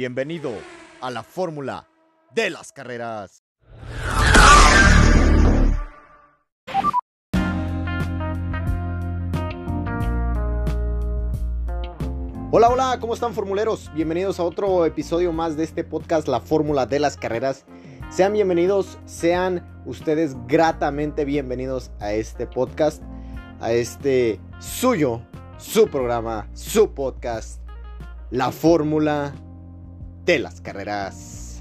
Bienvenido a la fórmula de las carreras. Hola, hola, ¿cómo están formuleros? Bienvenidos a otro episodio más de este podcast, La Fórmula de las Carreras. Sean bienvenidos, sean ustedes gratamente bienvenidos a este podcast, a este suyo, su programa, su podcast, La Fórmula de las Carreras.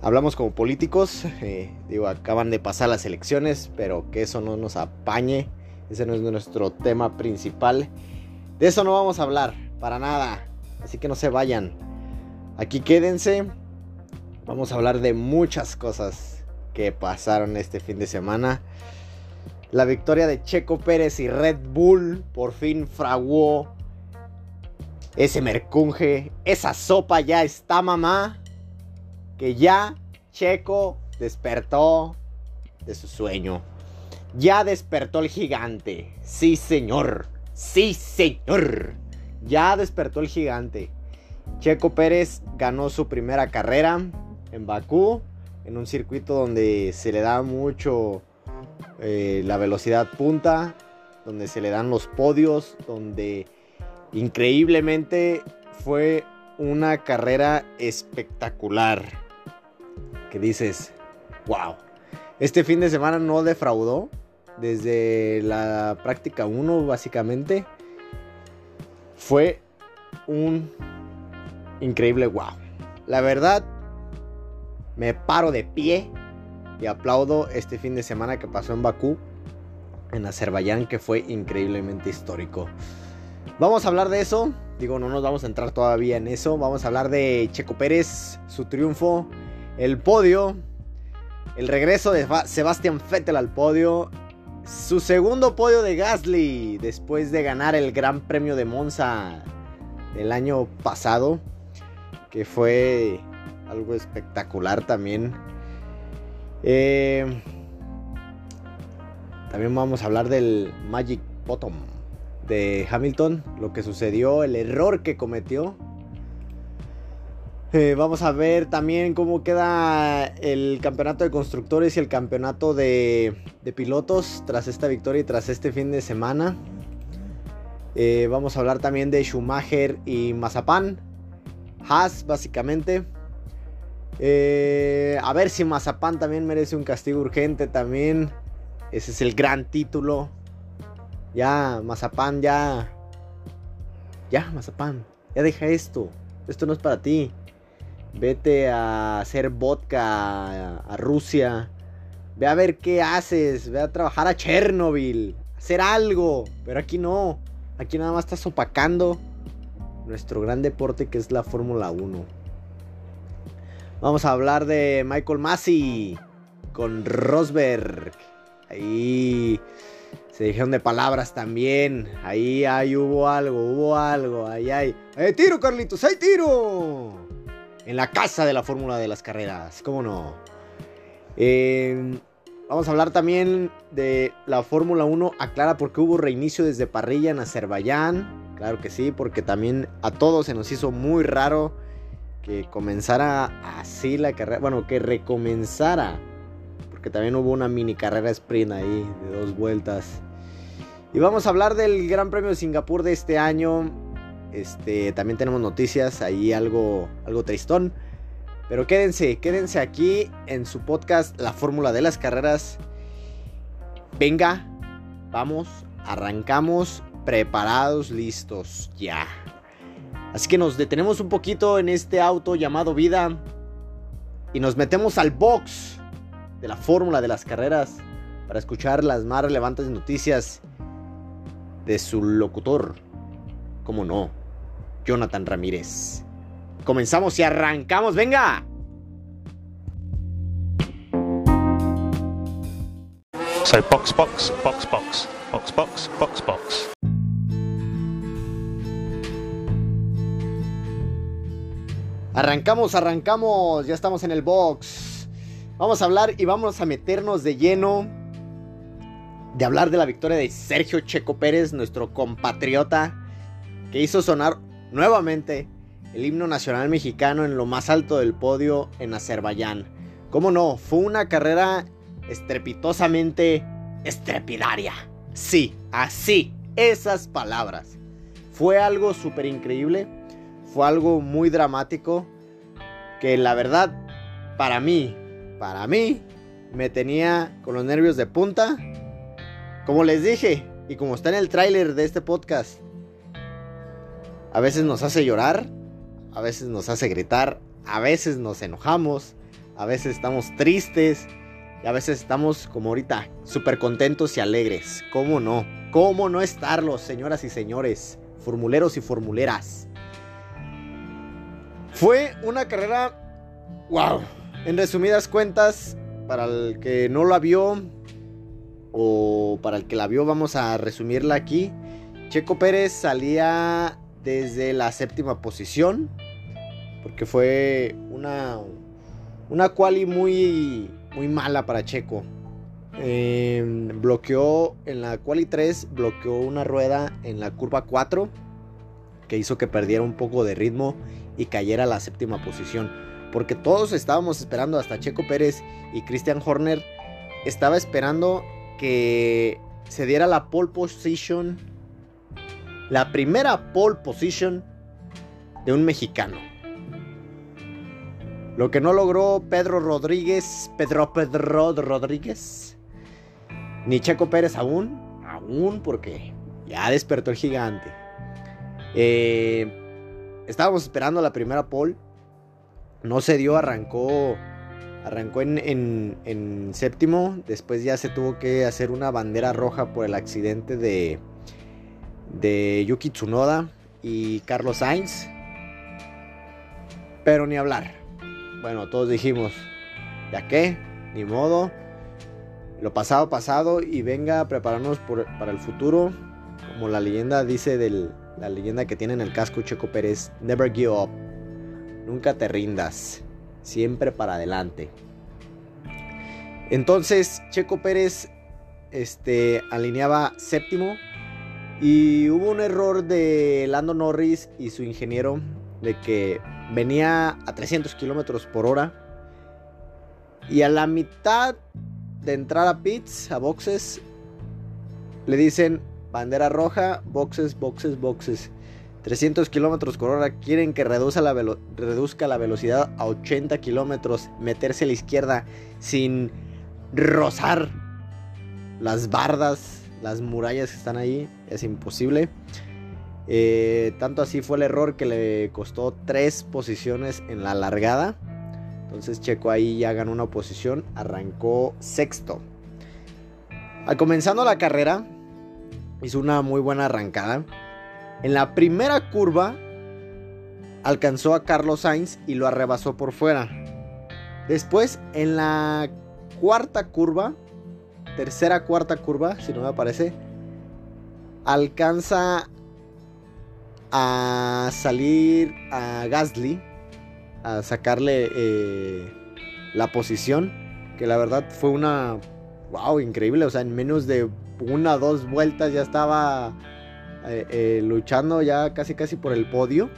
Hablamos como políticos, eh, digo, acaban de pasar las elecciones, pero que eso no nos apañe, ese no es nuestro tema principal. De eso no vamos a hablar, para nada. Así que no se vayan. Aquí quédense. Vamos a hablar de muchas cosas que pasaron este fin de semana. La victoria de Checo Pérez y Red Bull por fin fraguó ese mercunje. Esa sopa ya está, mamá. Que ya Checo despertó de su sueño. Ya despertó el gigante. Sí, señor. Sí, señor. Ya despertó el gigante. Checo Pérez ganó su primera carrera en Bakú, en un circuito donde se le da mucho eh, la velocidad punta, donde se le dan los podios, donde increíblemente fue una carrera espectacular. Que dices, wow. Este fin de semana no defraudó. Desde la práctica 1 básicamente fue un increíble wow. La verdad, me paro de pie y aplaudo este fin de semana que pasó en Bakú, en Azerbaiyán, que fue increíblemente histórico. Vamos a hablar de eso. Digo, no nos vamos a entrar todavía en eso. Vamos a hablar de Checo Pérez, su triunfo, el podio, el regreso de Sebastian Vettel al podio su segundo podio de Gasly después de ganar el Gran Premio de Monza el año pasado, que fue algo espectacular también. Eh, también vamos a hablar del Magic Bottom de Hamilton, lo que sucedió, el error que cometió eh, vamos a ver también cómo queda el campeonato de constructores y el campeonato de, pilotos tras esta victoria y tras este fin de semana. Eh, vamos a hablar también de Schumacher y Mazapán. Haas, básicamente. Eh, a ver si Mazapán también merece un castigo urgente también. Ese es el gran título. Ya, Mazapán, ya. Ya, Mazapán. Ya deja esto. Esto no es para ti. Vete a hacer vodka a, Rusia. Ve a ver qué haces. Ve a trabajar a Chernobyl. Hacer algo. Pero aquí no. Aquí nada más estás opacando nuestro gran deporte que es la Fórmula 1. Vamos a hablar de Michael Massey con Rosberg. Ahí se dijeron de palabras también. Ahí, ahí hubo algo, hubo algo. Ahí hay. ¡Eh, tiro, Carlitos! ¡Hay tiro! en la casa de la fórmula de las carreras, ¿cómo no? Em, vamos a hablar también de la Fórmula 1. Aclara por qué hubo reinicio desde parrilla en Azerbaiyán. Claro que sí, porque también a todos se nos hizo muy raro que comenzara así la carrera. Bueno, que recomenzara. También hubo una mini carrera sprint ahí de dos vueltas. Y vamos a hablar del Gran Premio de Singapur de este año. Este, también tenemos noticias, ahí algo, algo tristón. Pero quédense, quédense aquí en su podcast La Fórmula de las Carreras. Venga, vamos, arrancamos, preparados, listos, ya. Así que nos detenemos un poquito en este auto llamado vida y nos metemos al box de la Fórmula de las Carreras para escuchar las más relevantes noticias de su locutor. ¿Cómo no? Jonathan Ramírez. Comenzamos y arrancamos, venga. So box, box, box, box, box, box, box, box. Arrancamos, arrancamos, ya estamos en el box. Vamos a hablar y vamos a meternos de lleno de hablar de la victoria de Sergio Checo Pérez, nuestro compatriota, que hizo sonar nuevamente el himno nacional mexicano en lo más alto del podio en Azerbaiyán. ¿Cómo no? Fue una carrera estrepitosamente estrepidaria. Sí, así, esas palabras. Fue algo súper increíble, fue algo muy dramático, que la verdad, para mí, para mí, me tenía con los nervios de punta. Como les dije, y como está en el tráiler de este podcast, a veces nos hace llorar, a veces nos hace gritar, a veces nos enojamos, a veces estamos tristes y a veces estamos como ahorita, súper contentos y alegres. ¿Cómo no? ¿Cómo no estarlo, señoras y señores? Formuleros y formuleras. Fue una carrera, wow. En resumidas cuentas, para el que no la vio o para el que la vio, vamos a resumirla aquí. Checo Pérez salía desde la séptima posición porque fue una una quali muy muy mala para Checo. Em, bloqueó en la quali 3, bloqueó una rueda en la curva 4 que hizo que perdiera un poco de ritmo y cayera a la séptima posición. Porque todos estábamos esperando, hasta Checo Pérez y Christian Horner, estaba esperando que se diera la pole position, la primera pole position de un mexicano. Lo que no logró Pedro Rodríguez, Pedro Pedro Rodríguez, ni Checo Pérez aún, aún porque ya despertó el gigante. Eh, estábamos esperando la primera pole, no se dio, arrancó, arrancó en, séptimo, después ya se tuvo que hacer una bandera roja por el accidente de, Yuki Tsunoda y Carlos Sainz, pero ni hablar bueno, todos dijimos, ¿ya qué? Ni modo. Lo pasado, pasado y venga a prepararnos para el futuro. Como la leyenda dice de la leyenda que tiene en el casco Checo Pérez, never give up. Nunca te rindas. Siempre para adelante. Entonces, Checo Pérez este, alineaba séptimo. Y hubo un error de Lando Norris y su ingeniero de que venía a 300 kilómetros por hora. Y a la mitad de entrar a pits, a boxes, le dicen bandera roja, boxes, boxes, boxes. 300 kilómetros por hora. Quieren que reduzca la, velocidad a 80 kilómetros. Meterse a la izquierda sin rozar las bardas, las murallas que están ahí. Es imposible. Eh, tanto así fue el error que le costó tres posiciones en la largada. Entonces Checo ahí ya ganó una posición, arrancó sexto. Al comenzando la carrera, hizo una muy buena arrancada. En la primera curva, alcanzó a Carlos Sainz y lo arrebasó por fuera. Después, en la cuarta curva, tercera cuarta curva, si no me parece, alcanza a salir a Gasly, a sacarle eh, la posición, que la verdad fue una, wow, increíble, o sea, en menos de una o dos vueltas ya estaba eh, eh, luchando ya casi casi por el podio.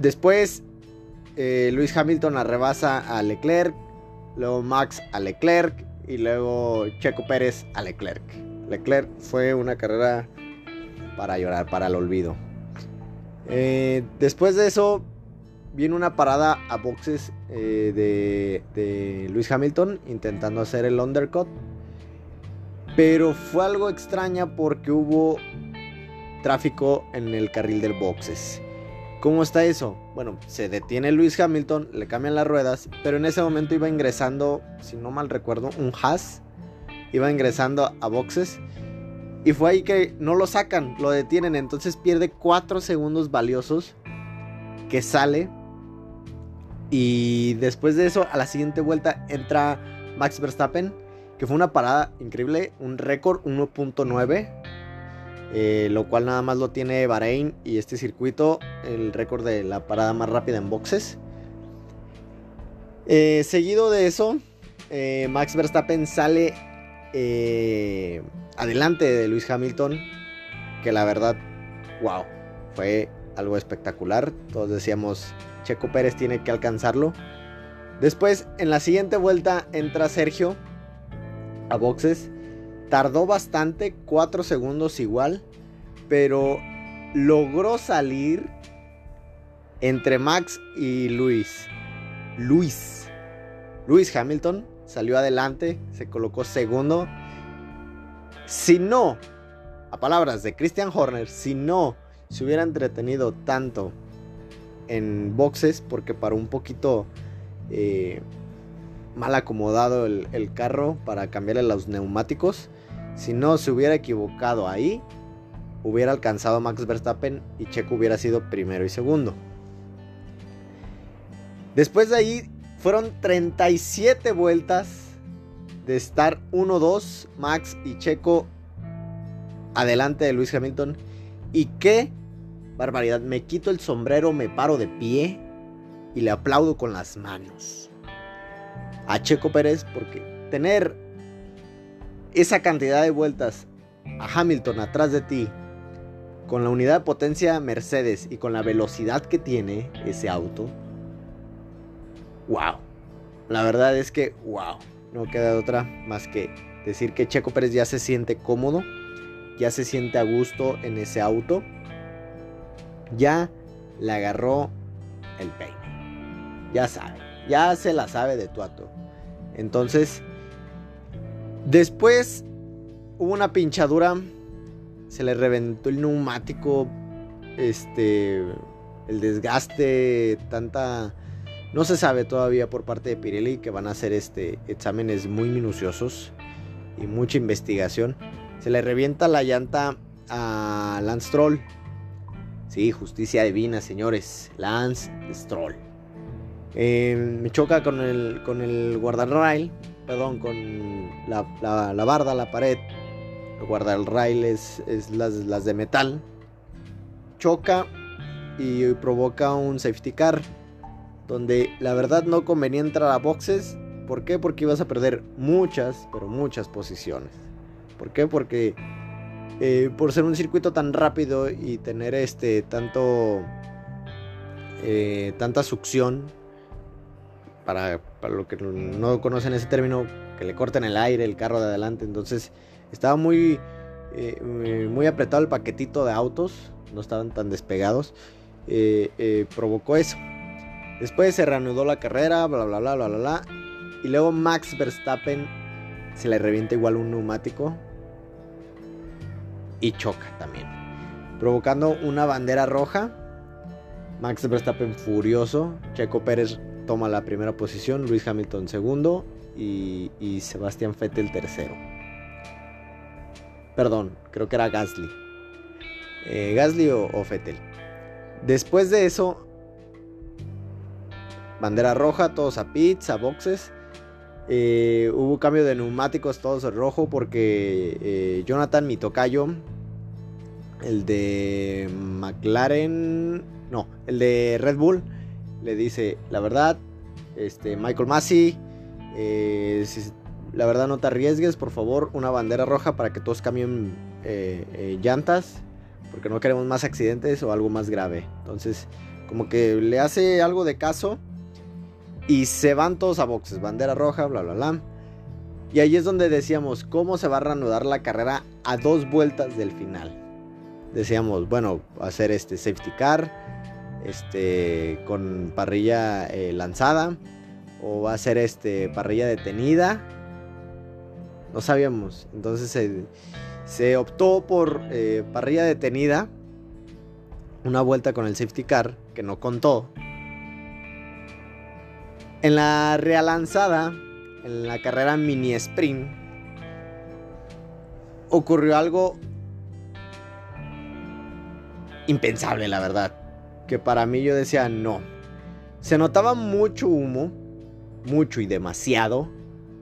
después Luis Hamilton arrebasa a Leclerc, luego Max a Leclerc y luego Checo Pérez a Leclerc. Leclerc fue una carrera para llorar, para el olvido. Eh, después de eso, viene una parada a boxes eh, de, de Luis Hamilton intentando hacer el undercut. Pero fue algo extraña porque hubo tráfico en el carril del boxes. ¿Cómo está eso? Bueno, se detiene Luis Hamilton, le cambian las ruedas, pero en ese momento iba ingresando, si no mal recuerdo, un Haas iba ingresando a boxes. Y fue ahí que no lo sacan, lo detienen. Entonces pierde 4 segundos valiosos. Que sale. Y después de eso, a la siguiente vuelta entra Max Verstappen. Que fue una parada increíble. Un récord 1.9. Eh, lo cual nada más lo tiene Bahrein y este circuito. El récord de la parada más rápida en boxes. Eh, seguido de eso, eh, Max Verstappen sale adelante de Luis Hamilton, que la verdad wow, fue algo espectacular. Todos decíamos, Checo Pérez tiene que alcanzarlo. Después, en la siguiente vuelta, entra Sergio a boxes. Tardó bastante, 4 segundos igual, pero logró salir entre Max y Luis. Luis. Luis Hamilton salió adelante, se colocó segundo. Si no, a palabras de Christian Horner, si no se hubiera entretenido tanto en boxes, porque para un poquito eh, mal acomodado el, el carro para cambiarle los neumáticos, si no se hubiera equivocado ahí, hubiera alcanzado a Max Verstappen y Checo hubiera sido primero y segundo. Después de ahí fueron 37 vueltas de estar 1-2 Max y Checo adelante de Luis Hamilton. Y qué barbaridad, me quito el sombrero, me paro de pie y le aplaudo con las manos a Checo Pérez porque tener esa cantidad de vueltas a Hamilton atrás de ti con la unidad de potencia Mercedes y con la velocidad que tiene ese auto, wow. La verdad es que, wow. No queda otra más que decir que Checo Pérez ya se siente cómodo, ya se siente a gusto en ese auto, ya le agarró el peine. Ya sabe, ya se la sabe de tu ato. Entonces, después hubo una pinchadura, se le reventó el neumático, este, el desgaste, tanta no se sabe todavía por parte de Pirelli que van a hacer este exámenes muy minuciosos y mucha investigación. Se le revienta la llanta a Lance Stroll. Sí, justicia divina, señores. Lance Stroll. Eh, me choca con el, con el guardarrail, perdón, con la, barda, la pared. El guardarrail es, las de metal. Choca y provoca un safety car donde la verdad no convenía entrar a boxes. ¿Por qué? Porque ibas a perder muchas, pero muchas posiciones. ¿Por qué? Porque eh, por ser un circuito tan rápido y tener este tanto eh, tanta succión para, lo que no conocen ese término que le corten el aire el carro de adelante entonces estaba muy eh, muy apretado el paquetito de autos no estaban tan despegados provocó eso Después se reanudó la carrera, bla, bla, bla, bla, bla, bla. Y luego Max Verstappen se le revienta igual un neumático. Y choca también. Provocando una bandera roja. Max Verstappen furioso. Checo Pérez toma la primera posición. Luis Hamilton segundo. Y, y Sebastián Vettel tercero. Perdón, creo que era Gasly. Eh, Gasly o, o Vettel. Después de eso, bandera roja, todos a pits, a boxes. Eh, hubo cambio de neumáticos, todos en rojo, porque eh, Jonathan, mi tocayo, el de McLaren, no, el de Red Bull, le dice, la verdad, este, Michael Massey, eh, la verdad no te arriesgues, por favor, una bandera roja para que todos cambien llantas, porque no queremos más accidentes o algo más grave. Entonces, como que le hace algo de caso y se van todos a boxes, bandera roja, bla, bla, bla. Y ahí es donde decíamos, ¿cómo se va a reanudar la carrera a dos vueltas del final? Decíamos, bueno, hacer este safety car, este, con parrilla eh, lanzada, o va a ser este, parrilla detenida. No sabíamos. Entonces se, optó por eh, parrilla detenida, una vuelta con el safety car, que no contó, en la realanzada, en la carrera mini sprint, ocurrió algo impensable, la verdad. Que para mí yo decía, no. Se notaba mucho humo, mucho y demasiado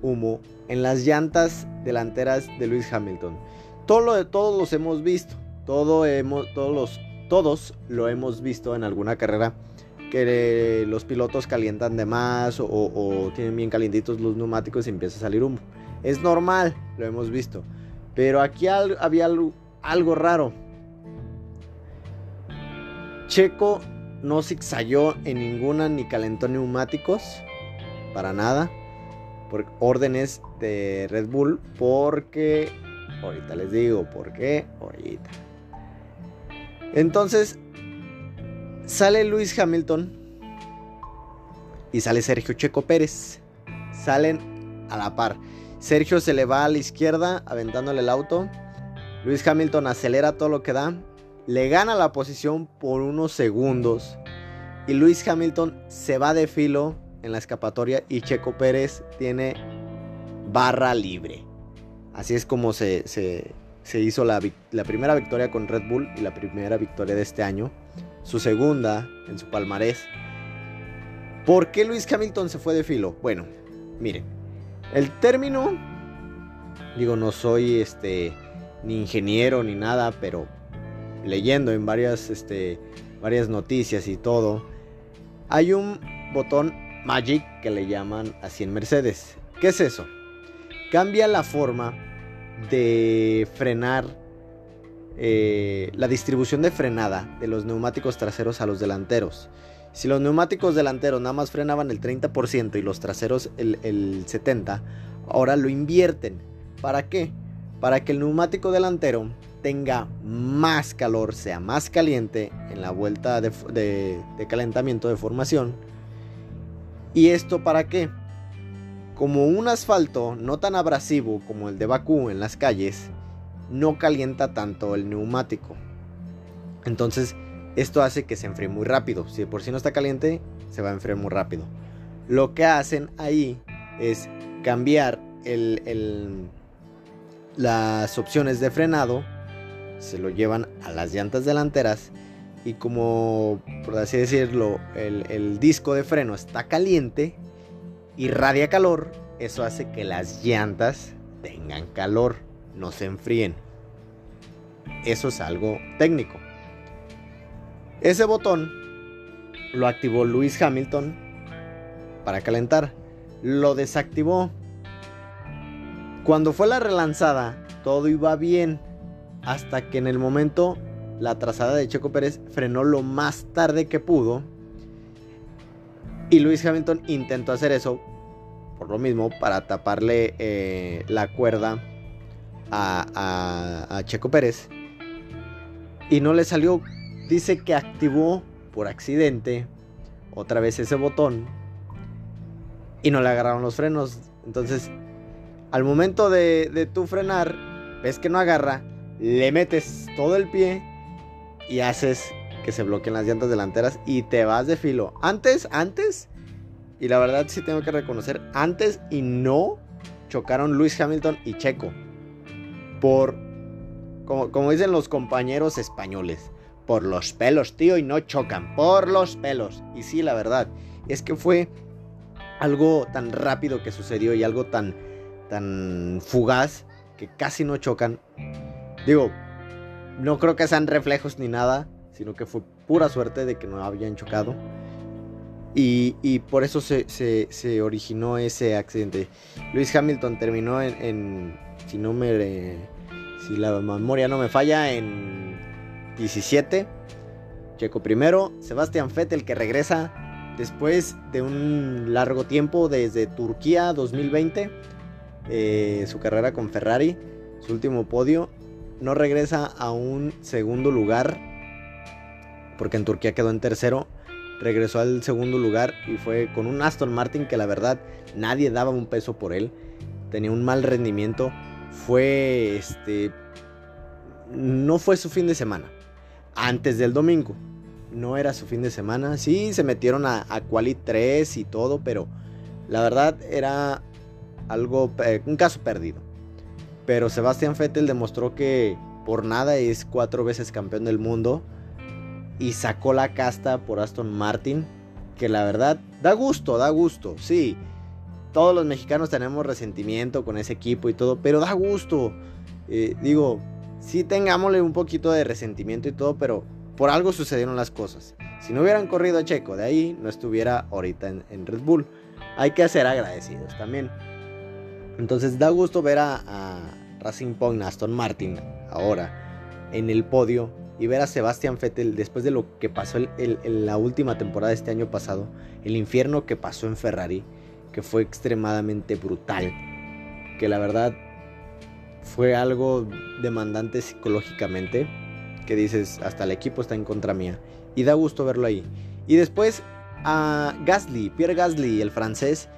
humo en las llantas delanteras de Lewis Hamilton. Todo lo todos los hemos visto. Todo hemos, todos, todos lo hemos visto en alguna carrera que los pilotos calientan de más o, tienen bien calientitos los neumáticos y empieza a salir humo. Es normal, lo hemos visto. Pero aquí había algo, raro. Checo no zigzagueó en ninguna ni calentó neumáticos. Para nada. Por órdenes de Red Bull. Porque. Ahorita les digo por qué. Ahorita. Entonces. Sale Luis Hamilton. Y sale Sergio Checo Pérez. Salen a la par. Sergio se le va a la izquierda aventándole el auto. Luis Hamilton acelera todo lo que da. Le gana la posición por unos segundos. Y Luis Hamilton se va de filo en la escapatoria y Checo Pérez tiene barra libre. Así es como se, hizo la, la, primera victoria con Red Bull y la primera victoria de este año. Su segunda en su palmarés. ¿Por qué Luis Hamilton se fue de filo? Bueno, miren. El término, digo, no soy este ni ingeniero ni nada, pero leyendo en varias, este, varias noticias y todo, hay un botón Magic que le llaman así en Mercedes. ¿Qué es eso? Cambia la forma de frenar eh, la distribución de frenada de los neumáticos traseros a los delanteros. Si los neumáticos delanteros nada más frenaban el 30% y los traseros el, 70%, ahora lo invierten. ¿Para qué? Para que el neumático delantero tenga más calor, sea más caliente en la vuelta de, calentamiento de formación. ¿Y esto para qué? Como un asfalto no tan abrasivo como el de Bakú en las calles, no calienta tanto el neumático. Entonces, esto hace que se enfríe muy rápido. Si por sí no está caliente, se va a enfriar muy rápido. Lo que hacen ahí es cambiar las opciones de frenado. Se lo llevan a las llantas delanteras. Y como, por así decirlo, el, disco de freno está caliente, irradia calor. Eso hace que las llantas tengan calor, no se enfríen. Eso es algo técnico. Ese botón lo activó Lewis Hamilton para calentar. Lo desactivó. Cuando fue la relanzada, todo iba bien. Hasta que en el momento la trazada de Checo Pérez frenó lo más tarde que pudo. Y Lewis Hamilton intentó hacer eso, por lo mismo, para taparle eh, la cuerda a, a Checo Pérez. Y no le salió dice que activó por accidente otra vez ese botón y no le agarraron los frenos. Entonces, al momento de, de tú frenar, ves que no agarra, le metes todo el pie y haces que se bloqueen las llantas delanteras y te vas de filo. Antes, antes, y la verdad sí tengo que reconocer, antes y no chocaron Luis Hamilton y Checo. Por, como, dicen los compañeros españoles, por los pelos, tío, y no chocan, por los pelos. Y sí, la verdad, es que fue algo tan rápido que sucedió y algo tan, tan fugaz que casi no chocan. Digo, no creo que sean reflejos ni nada, sino que fue pura suerte de que no habían chocado. Y, por eso se, originó ese accidente. Luis Hamilton terminó en, si no me... Si la memoria no me falla, en 17. Checo primero. Sebastián Vettel que regresa después de un largo tiempo desde Turquía 2020. Eh, su carrera con Ferrari. Su último podio. No regresa a un segundo lugar. Porque en Turquía quedó en tercero. Regresó al segundo lugar y fue con un Aston Martin que la verdad nadie daba un peso por él. Tenía un mal rendimiento. Fue este. No fue su fin de semana antes del domingo. No era su fin de semana. Sí, se metieron a, Quali 3 y todo, pero la verdad era algo, eh, un caso perdido. Pero Sebastián Vettel demostró que por nada es cuatro veces campeón del mundo y sacó la casta por Aston Martin, que la verdad da gusto, da gusto, sí. Todos los mexicanos tenemos resentimiento con ese equipo y todo, pero da gusto. Eh, digo, sí tengámosle un poquito de resentimiento y todo, pero por algo sucedieron las cosas. Si no hubieran corrido a Checo de ahí, no estuviera ahorita en, Red Bull. Hay que ser agradecidos también. Entonces da gusto ver a, Aston Martin, ahora en el podio y ver a Sebastian Vettel después de lo que pasó en la última temporada de este año pasado, el infierno que pasó en Ferrari, que fue extremadamente brutal, que la verdad fue algo demandante psicológicamente, que dices, hasta el equipo está en contra mía, y da gusto verlo ahí. Y después a Gasly, Pierre Gasly, el francés,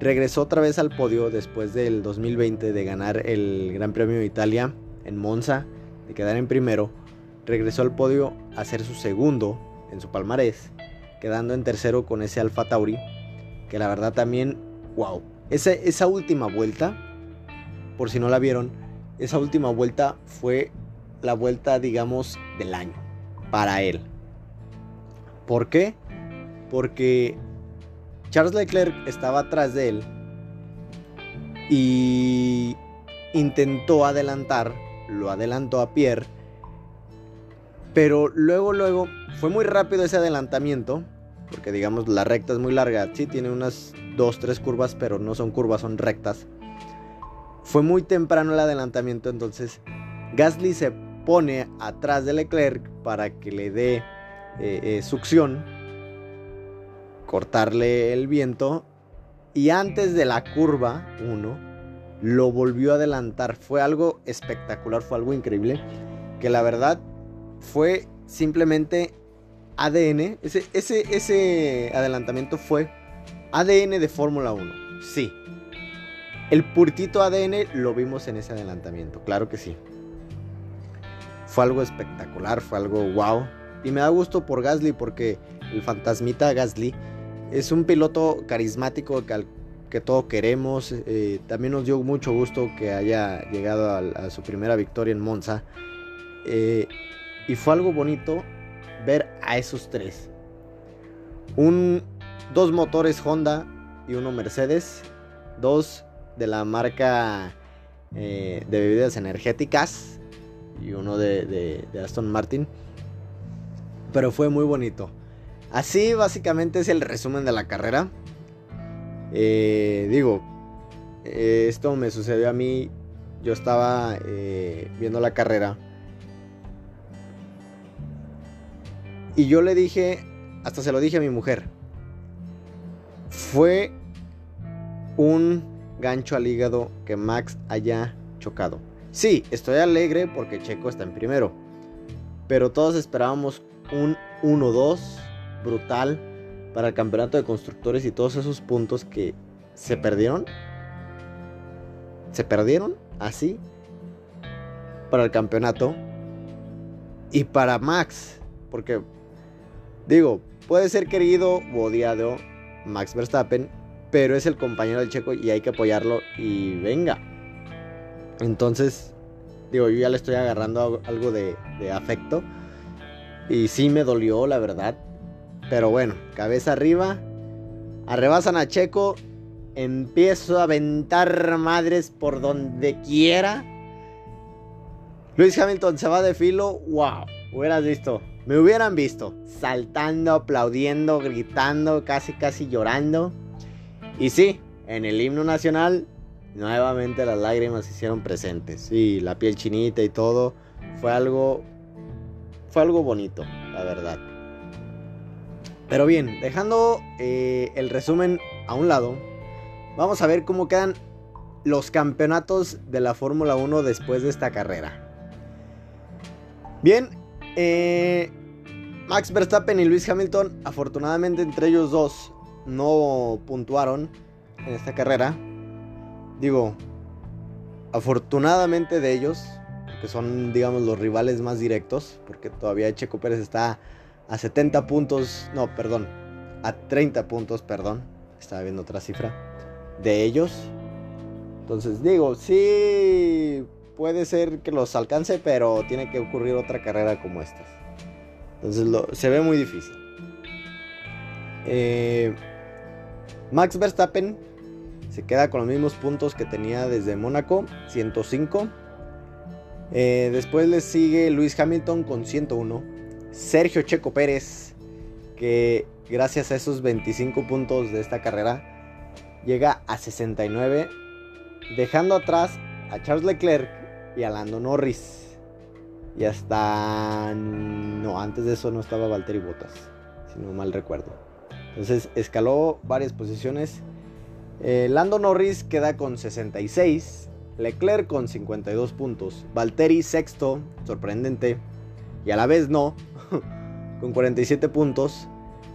regresó otra vez al podio después del 2020 de ganar el Gran Premio de Italia en Monza, de quedar en primero. Regresó al podio a ser su segundo en su palmarés, quedando en tercero con ese Alfa Tauri, que la verdad también, wow. Esa, esa última vuelta, por si no la vieron, esa última vuelta fue la vuelta, digamos, del año para él. ¿Por qué? Porque Charles Leclerc estaba atrás de él y intentó adelantar, lo adelantó a Pierre, pero luego, luego, fue muy rápido ese adelantamiento, porque digamos la recta es muy larga, sí tiene unas 2, 3 curvas, pero no son curvas, son rectas. Fue muy temprano el adelantamiento, entonces Gasly se pone atrás de Leclerc para que le dé eh, eh, succión cortarle el viento y antes de la curva 1 lo volvió a adelantar. Fue algo espectacular, fue algo increíble que la verdad fue simplemente ADN. Ese, ese, ese adelantamiento fue ADN de Fórmula 1. Sí. El purtito ADN lo vimos en ese adelantamiento, claro que sí. Fue algo espectacular, fue algo wow. Y me da gusto por Gasly porque el fantasmita Gasly es un piloto carismático que, que todos queremos. Eh, también nos dio mucho gusto que haya llegado a, su primera victoria en Monza. Eh, y fue algo bonito ver a esos tres. Un, dos motores Honda y uno Mercedes. Dos de la marca eh, de bebidas energéticas. Y uno de Aston Martin. Pero fue muy bonito. Así básicamente es el resumen de la carrera. Eh, digo, eh, esto me sucedió a mí. Yo estaba eh, viendo la carrera. Y yo le dije, hasta se lo dije a mi mujer. Fue un gancho al hígado que Max haya chocado. Sí, estoy alegre porque Checo está en primero. Pero todos esperábamos un 1-2 brutal para el campeonato de constructores y todos esos puntos que se perdieron. Se perdieron así para el campeonato y para Max. Porque, digo, puede ser querido o odiado Max Verstappen, pero es el compañero del checo y hay que apoyarlo y venga. Entonces, digo, yo ya le estoy agarrando algo de, de afecto. Y sí me dolió, la verdad. Pero bueno, cabeza arriba. Arrebasan a Checo. Empiezo a aventar madres por donde quiera. Luis Hamilton se va de filo. ¡Wow! Hubieras visto. Me hubieran visto. Saltando, aplaudiendo, gritando, casi casi llorando. Y sí, en el himno nacional, nuevamente las lágrimas se hicieron presentes. Sí, la piel chinita y todo. Fue algo. Fue algo bonito, la verdad. Pero bien, dejando eh, el resumen a un lado, vamos a ver cómo quedan los campeonatos de la Fórmula 1 después de esta carrera. Bien, eh, Max Verstappen y Luis Hamilton, afortunadamente entre ellos dos no puntuaron en esta carrera. Digo, afortunadamente de ellos, que son, digamos, los rivales más directos, porque todavía Checo Pérez está a 70 puntos, no, perdón, a 30 puntos, perdón, estaba viendo otra cifra, de ellos. Entonces digo, sí, puede ser que los alcance, pero tiene que ocurrir otra carrera como estas. Entonces se ve muy difícil. Eh, Max Verstappen se queda con los mismos puntos que tenía desde Mónaco, 105. Eh, después le sigue Luis Hamilton con 101. Sergio Checo Pérez, que gracias a esos 25 puntos de esta carrera llega a 69, dejando atrás a Charles Leclerc y a Lando Norris. Y hasta... No, antes de eso no estaba Valtteri Bottas, si no mal recuerdo. Entonces escaló varias posiciones. Eh, Lando Norris queda con 66. Leclerc con 52 puntos. Valtteri sexto, sorprendente. Y a la vez no, con 47 puntos.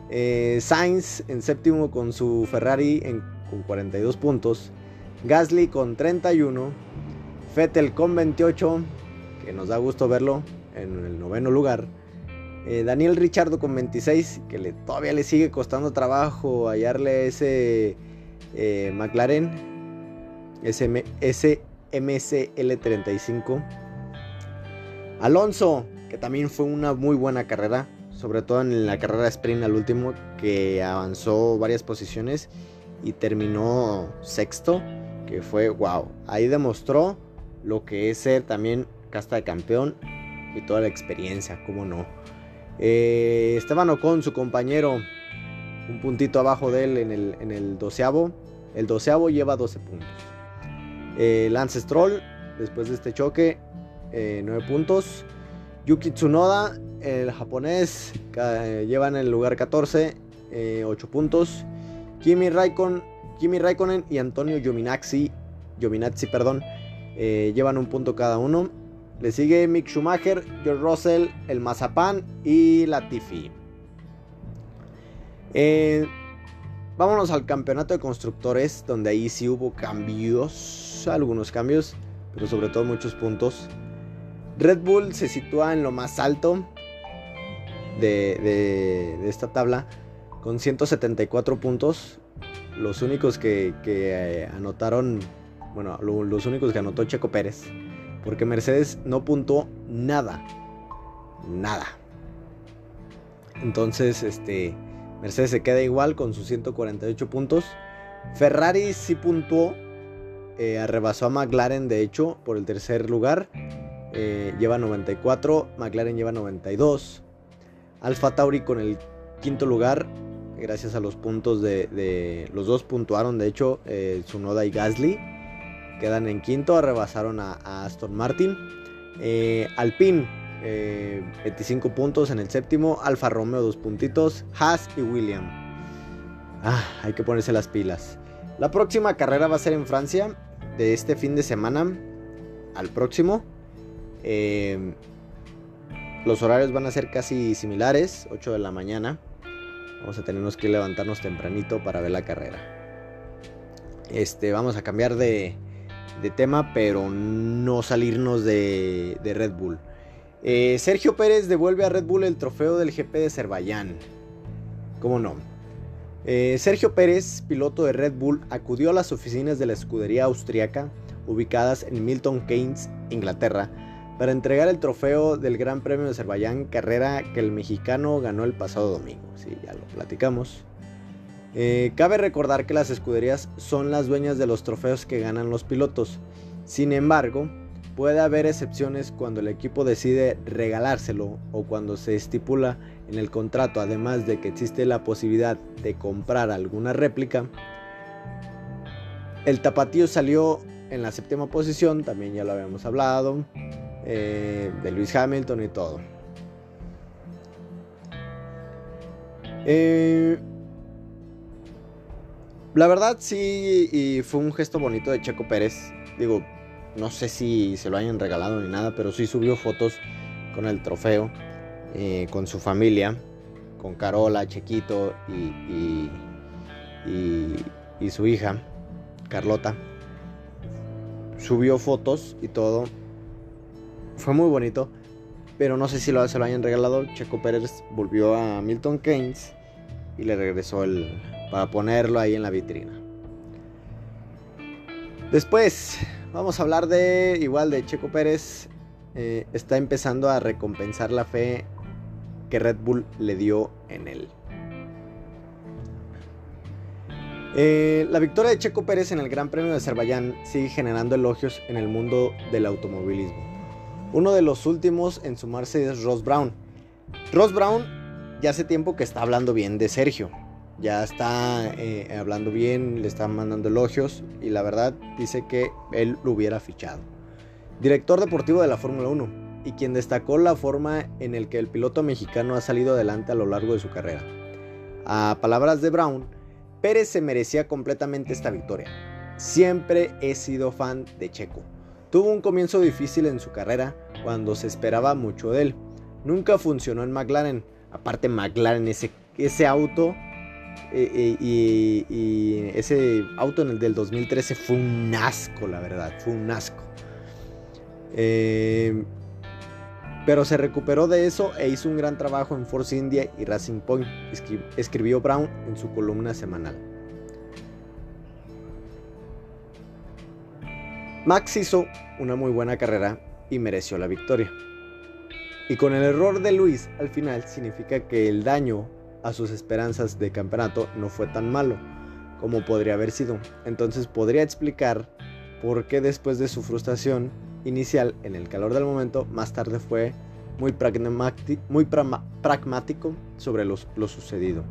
Eh, Sainz en séptimo con su Ferrari con 42 puntos. Gasly con 31. Fettel con 28, que nos da gusto verlo en el noveno lugar. Eh, Daniel Richardo con 26, que le, todavía le sigue costando trabajo hallarle ese eh, McLaren, ese, ese MCL35. Alonso, que también fue una muy buena carrera, sobre todo en la carrera sprint al último, que avanzó varias posiciones y terminó sexto, que fue wow. Ahí demostró lo que es ser también casta de campeón y toda la experiencia, como no. Eh, Esteban Ocon, su compañero, un puntito abajo de él en el, doceavo. El doceavo lleva 12 puntos. Eh, Lance Stroll, después de este choque, 9 eh, puntos. Yuki Tsunoda, el japonés, lleva en el lugar 14, 8 puntos. Kimi, Raikkonen, y Antonio Giovinazzi, Giovinazzi perdón, llevan un punto cada uno. Le sigue Mick Schumacher, George Russell, el Mazapán y Latifi. Eh, vámonos al campeonato de constructores, donde ahí sí hubo cambios, algunos cambios, pero sobre todo muchos puntos. Red Bull se sitúa en lo más alto de, esta tabla, con 174 puntos. Los únicos que, eh, anotaron, bueno, los únicos que anotó Checo Pérez porque Mercedes no puntuó nada. Nada. Entonces, este. Mercedes se queda igual con sus 148 puntos. Ferrari sí puntuó. Eh, arrebasó a McLaren, de hecho, por el tercer lugar. Eh, lleva 94. McLaren lleva 92. Alfa Tauri con el quinto lugar. Gracias a los puntos de. los dos puntuaron, de hecho, eh, Tsunoda y Gasly quedan en quinto, arrebasaron a, Aston Martin. Eh, Alpine, 25 eh, puntos en el séptimo. Alfa Romeo, 2 puntitos. Haas y William. Ah, hay que ponerse las pilas. La próxima carrera va a ser en Francia. De este fin de semana al próximo. Eh, los horarios van a ser casi similares. 8 de la mañana. Vamos a tenernos que levantarnos tempranito para ver la carrera. Este, vamos a cambiar de, de tema, pero no salirnos de, Red Bull. Eh, Sergio Pérez devuelve a Red Bull el trofeo del GP de Azerbaiyán. ¿Cómo no? Eh, Sergio Pérez, piloto de Red Bull, acudió a las oficinas de la escudería austriaca ubicadas en Milton Keynes, Inglaterra, para entregar el trofeo del Gran Premio de Azerbaiyán, carrera que el mexicano ganó el pasado domingo. Sí, ya lo platicamos. Eh, cabe recordar que las escuderías son las dueñas de los trofeos que ganan los pilotos. Sin embargo, puede haber excepciones cuando el equipo decide regalárselo o cuando se estipula en el contrato, además de que existe la posibilidad de comprar alguna réplica. El tapatío salió en la séptima posición, también ya lo habíamos hablado, eh, de Luis Hamilton y todo. Eh, la verdad sí, y fue un gesto bonito de Checo Pérez. Digo, no sé si se lo hayan regalado ni nada, pero sí subió fotos con el trofeo, eh, con su familia, con Carola, Chequito y, y, su hija, Carlota. Subió fotos y todo. Fue muy bonito, pero no sé si lo, se lo hayan regalado. Checo Pérez volvió a Milton Keynes y le regresó el, para ponerlo ahí en la vitrina. Después vamos a hablar de igual de Checo Pérez. Eh, está empezando a recompensar la fe que Red Bull le dio en él. Eh, la victoria de Checo Pérez en el Gran Premio de Azerbaiyán sigue generando elogios en el mundo del automovilismo. Uno de los últimos en sumarse es Ross Brown. Ross Brown ya hace tiempo que está hablando bien de Sergio ya está eh, hablando bien, le están mandando elogios y la verdad dice que él lo hubiera fichado. Director deportivo de la Fórmula 1. y quien destacó la forma en el que el piloto mexicano ha salido adelante a lo largo de su carrera. A palabras de Brown, Pérez se merecía completamente esta victoria. Siempre he sido fan de Checo. Tuvo un comienzo difícil en su carrera cuando se esperaba mucho de él. Nunca funcionó en McLaren. Aparte McLaren, ese, ese auto eh, eh, y, ese auto en el del 2013 fue un asco, la verdad, fue un asco. Eh, pero se recuperó de eso e hizo un gran trabajo en Force India y Racing Point, escribió Brown en su columna semanal. Max hizo una muy buena carrera y mereció la victoria. Y con el error de Luis al final significa que el daño a sus esperanzas de campeonato no fue tan malo como podría haber sido. Entonces podría explicar por qué después de su frustración inicial en el calor del momento, más tarde fue muy, pragmático sobre lo, sucedido.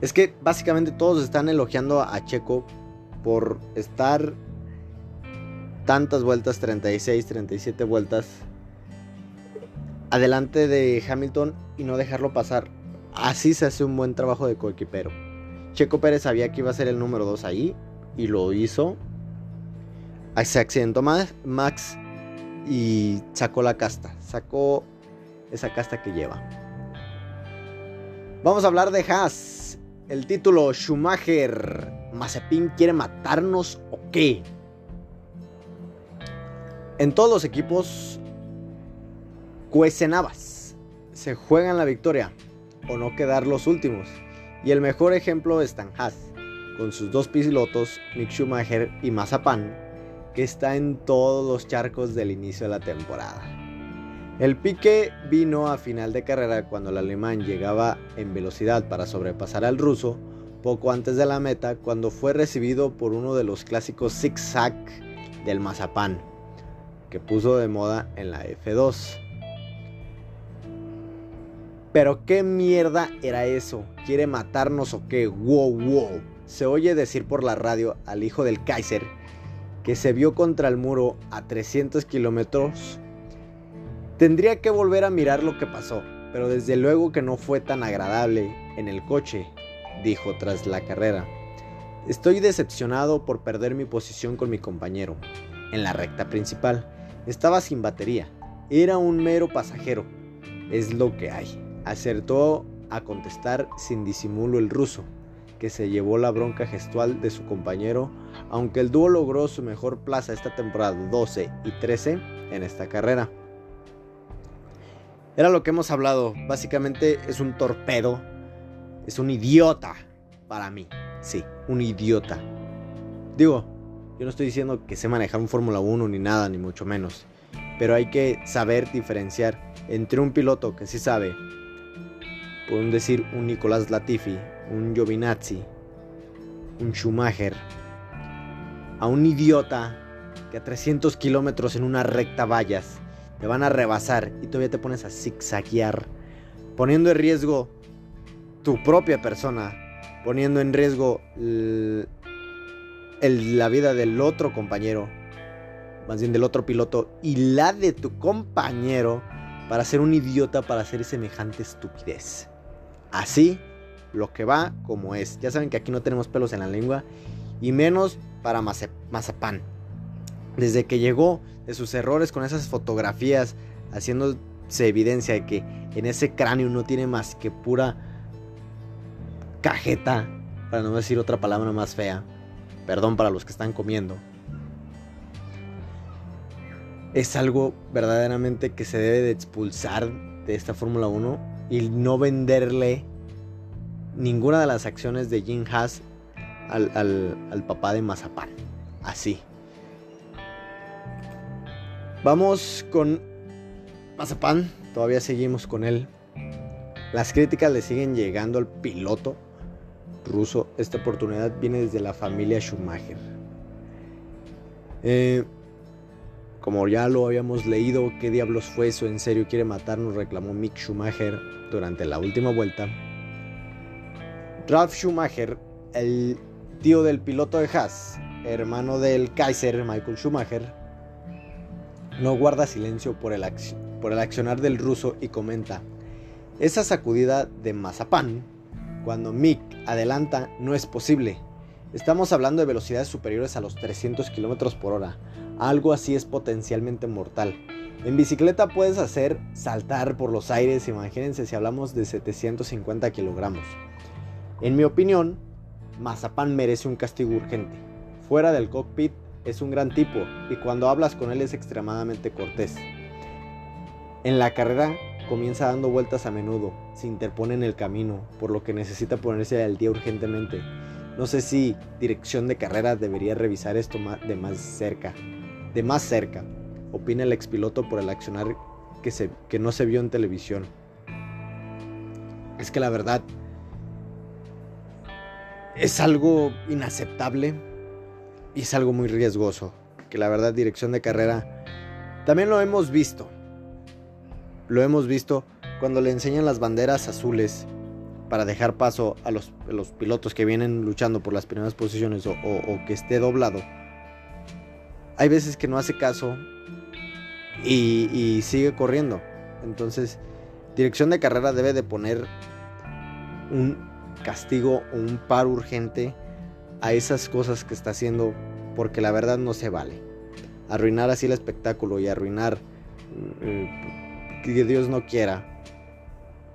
Es que básicamente todos están elogiando a Checo por estar tantas vueltas, 36, 37 vueltas, adelante de Hamilton y no dejarlo pasar. Así se hace un buen trabajo de coequipero. Checo Pérez sabía que iba a ser el número 2 ahí y lo hizo. Se accidentó Max y sacó la casta. Sacó esa casta que lleva. Vamos a hablar de Haas. El título Schumacher. ¿Mazepin quiere matarnos o qué? En todos los equipos cuecenabas. Se juegan la victoria o no quedar los últimos. Y el mejor ejemplo es Stan Haas, con sus dos pilotos, Mick Schumacher y Mazapan, que está en todos los charcos del inicio de la temporada. El pique vino a final de carrera cuando el alemán llegaba en velocidad para sobrepasar al ruso, poco antes de la meta, cuando fue recibido por uno de los clásicos zig-zag del Mazapán, que puso de moda en la F2. Pero qué mierda era eso, ¿quiere matarnos o qué? Wow, wow. Se oye decir por la radio al hijo del Kaiser que se vio contra el muro a 300 kilómetros, tendría que volver a mirar lo que pasó, pero desde luego que no fue tan agradable en el coche, dijo tras la carrera. Estoy decepcionado por perder mi posición con mi compañero. En la recta principal, estaba sin batería, era un mero pasajero, es lo que hay. Acertó a contestar sin disimulo el ruso que se llevó la bronca gestual de su compañero, aunque el dúo logró su mejor plaza esta temporada 12 y 13 en esta carrera. Era lo que hemos hablado, básicamente es un torpedo, es un idiota para mí, sí, un idiota. Digo, yo no estoy diciendo que sé manejar un Fórmula 1 ni nada, ni mucho menos, pero hay que saber diferenciar entre un piloto que sí sabe, pueden decir un Nicolás Latifi, un Giovinazzi, un Schumacher, a un idiota que a 300 kilómetros en una recta vallas te van a rebasar y todavía te pones a zigzaguear, poniendo en riesgo tu propia persona, poniendo en riesgo la vida del otro compañero, más bien del otro piloto, y la de tu compañero para ser un idiota, para hacer semejante estupidez. Así lo que va como es. Ya saben que aquí no tenemos pelos en la lengua y menos para Mazapán. Desde que llegó de sus errores con esas fotografías, haciéndose evidencia de que en ese cráneo no tiene más que pura cajeta, para no decir otra palabra más fea. Perdón para los que están comiendo. Es algo verdaderamente que se debe de expulsar de esta Fórmula 1 y no venderle ninguna de las acciones de Jim Haas al, papá de Mazapán. Así. Vamos con Mazapán. Todavía seguimos con él. Las críticas le siguen llegando al piloto ruso. Esta oportunidad viene desde la familia Schumacher. Eh, como ya lo habíamos leído, ¿qué diablos fue eso? ¿En serio quiere matarnos? Reclamó Mick Schumacher durante la última vuelta. Ralf Schumacher, el tío del piloto de Haas, hermano del Kaiser Michael Schumacher, no guarda silencio por el, por el accionar del ruso y comenta, esa sacudida de mazapán, cuando Mick adelanta, no es posible. Estamos hablando de velocidades superiores a los 300 km por hora. Algo así es potencialmente mortal. En bicicleta puedes hacer saltar por los aires, imagínense si hablamos de 750 kilogramos. En mi opinión, Mazapán merece un castigo urgente. Fuera del cockpit es un gran tipo y cuando hablas con él es extremadamente cortés. En la carrera comienza dando vueltas a menudo, se interpone en el camino, por lo que necesita ponerse al día urgentemente. No sé si dirección de carrera debería revisar esto de más cerca. De más cerca, opina el expiloto por el accionar que, se, que no se vio en televisión. Es que la verdad es algo inaceptable y es algo muy riesgoso. Que la verdad dirección de carrera también lo hemos visto. Lo hemos visto cuando le enseñan las banderas azules para dejar paso a los, pilotos que vienen luchando por las primeras posiciones o, que esté doblado. Hay veces que no hace caso y, sigue corriendo. Entonces, dirección de carrera debe de poner un castigo o un paro urgente a esas cosas que está haciendo porque la verdad no se vale. Arruinar así el espectáculo y arruinar eh, que Dios no quiera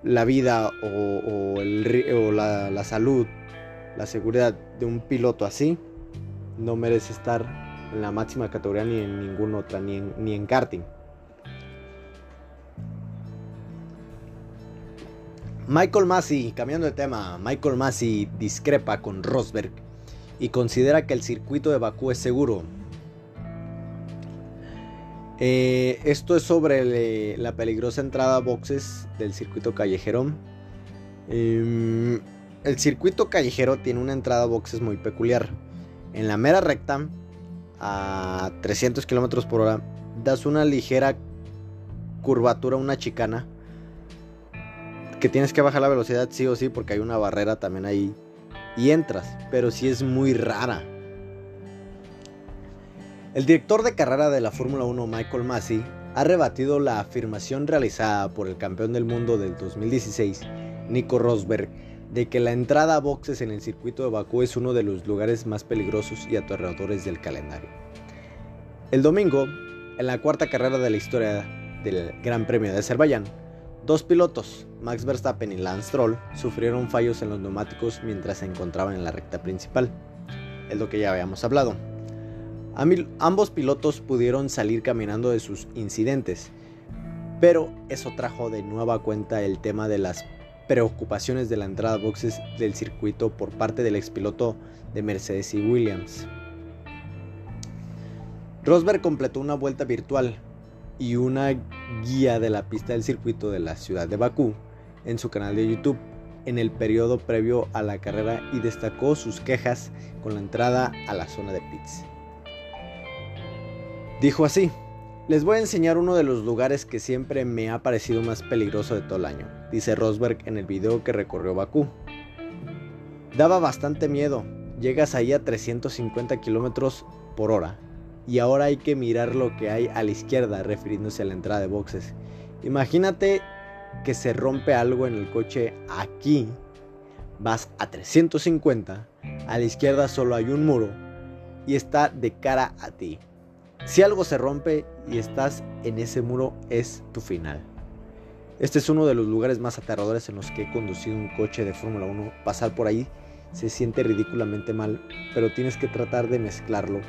la vida o, la, salud, la seguridad de un piloto así, no merece estar en la máxima categoría ni en ninguna otra, ni en, ni en karting. Michael Massey, cambiando de tema, Michael Massey discrepa con Rosberg y considera que el circuito de Bakú es seguro. Eh, esto es sobre la peligrosa entrada a boxes del circuito callejero. Em, el circuito callejero tiene una entrada a boxes muy peculiar. En la mera recta, a 300 km por hora, das una ligera curvatura, una chicana, que tienes que bajar la velocidad sí o sí porque hay una barrera también ahí y entras, pero sí es muy rara. El director de carrera de la Fórmula 1, Michael Massey, ha rebatido la afirmación realizada por el campeón del mundo del 2016, Nico Rosberg, de que la entrada a boxes en el circuito de Bakú es uno de los lugares más peligrosos y aterradores del calendario. El domingo, en la cuarta carrera de la historia del Gran Premio de Azerbaiyán, Dos pilotos, Max Verstappen y Lance Stroll, sufrieron fallos en los neumáticos mientras se encontraban en la recta principal. Es lo que ya habíamos hablado. Ambos pilotos pudieron salir caminando de sus incidentes, pero eso trajo de nueva cuenta el tema de las preocupaciones de la entrada boxes del circuito por parte del expiloto de Mercedes y Williams. Rosberg completó una vuelta virtual y una guía de la pista del circuito de la ciudad de Bakú en su canal de YouTube en el periodo previo a la carrera y destacó sus quejas con la entrada a la zona de pits. Dijo así, les voy a enseñar uno de los lugares que siempre me ha parecido más peligroso de todo el año, dice Rosberg en el video que recorrió Bakú. Daba bastante miedo, llegas ahí a 350 km por hora y ahora hay que mirar lo que hay a la izquierda, refiriéndose a la entrada de boxes. Imagínate que se rompe algo en el coche aquí, vas a 350, a la izquierda solo hay un muro y está de cara a ti. Si algo se rompe y estás en ese muro es tu final. Este es uno de los lugares más aterradores en los que he conducido un coche de Fórmula 1. Pasar por ahí se siente ridículamente mal, pero tienes que tratar de mezclarlo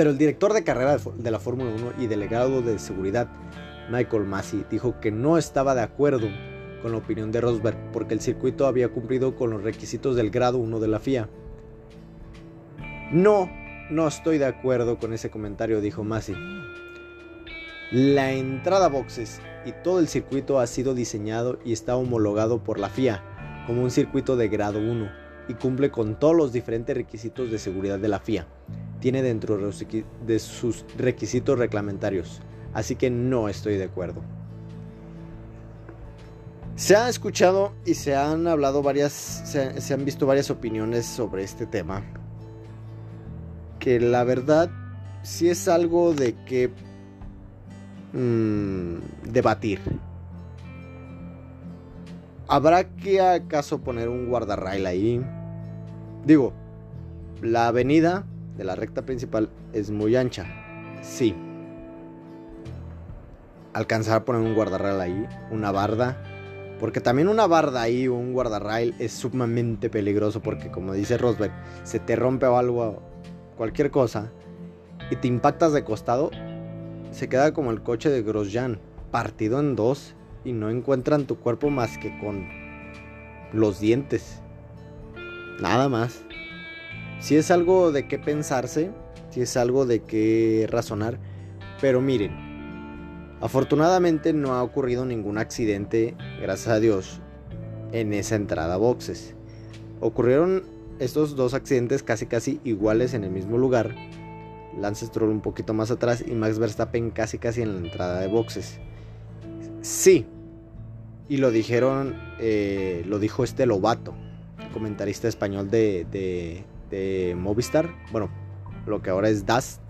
pero el director de carrera de la Fórmula 1 y delegado de seguridad, Michael Massey, dijo que no estaba de acuerdo con la opinión de Rosberg porque el circuito había cumplido con los requisitos del grado 1 de la FIA. No, no estoy de acuerdo con ese comentario, dijo Massey. La entrada boxes y todo el circuito ha sido diseñado y está homologado por la FIA como un circuito de grado 1 y cumple con todos los diferentes requisitos de seguridad de la FIA tiene dentro de sus requisitos reglamentarios, así que no estoy de acuerdo. Se ha escuchado y se han hablado varias, se, han visto varias opiniones sobre este tema. Que la verdad sí es algo de que mm, debatir. ¿Habrá que acaso poner un guardarrail ahí? Digo, la avenida de la recta principal es muy ancha. Sí. Alcanzar a poner un guardarrail ahí, una barda. Porque también una barda ahí un guardarrail es sumamente peligroso porque como dice Rosberg, se te rompe o algo, cualquier cosa, y te impactas de costado, se queda como el coche de Grosjean, partido en dos y no encuentran tu cuerpo más que con los dientes. Nada más. Si es algo de qué pensarse, si es algo de qué razonar, pero miren, afortunadamente no ha ocurrido ningún accidente, gracias a Dios, en esa entrada boxes. Ocurrieron estos dos accidentes casi casi iguales en el mismo lugar. Lance Stroll un poquito más atrás y Max Verstappen casi casi en la entrada de boxes. Sí, y lo dijeron, eh, lo dijo este Lobato, comentarista español de, de, Movistar, bueno, lo que ahora es DAS,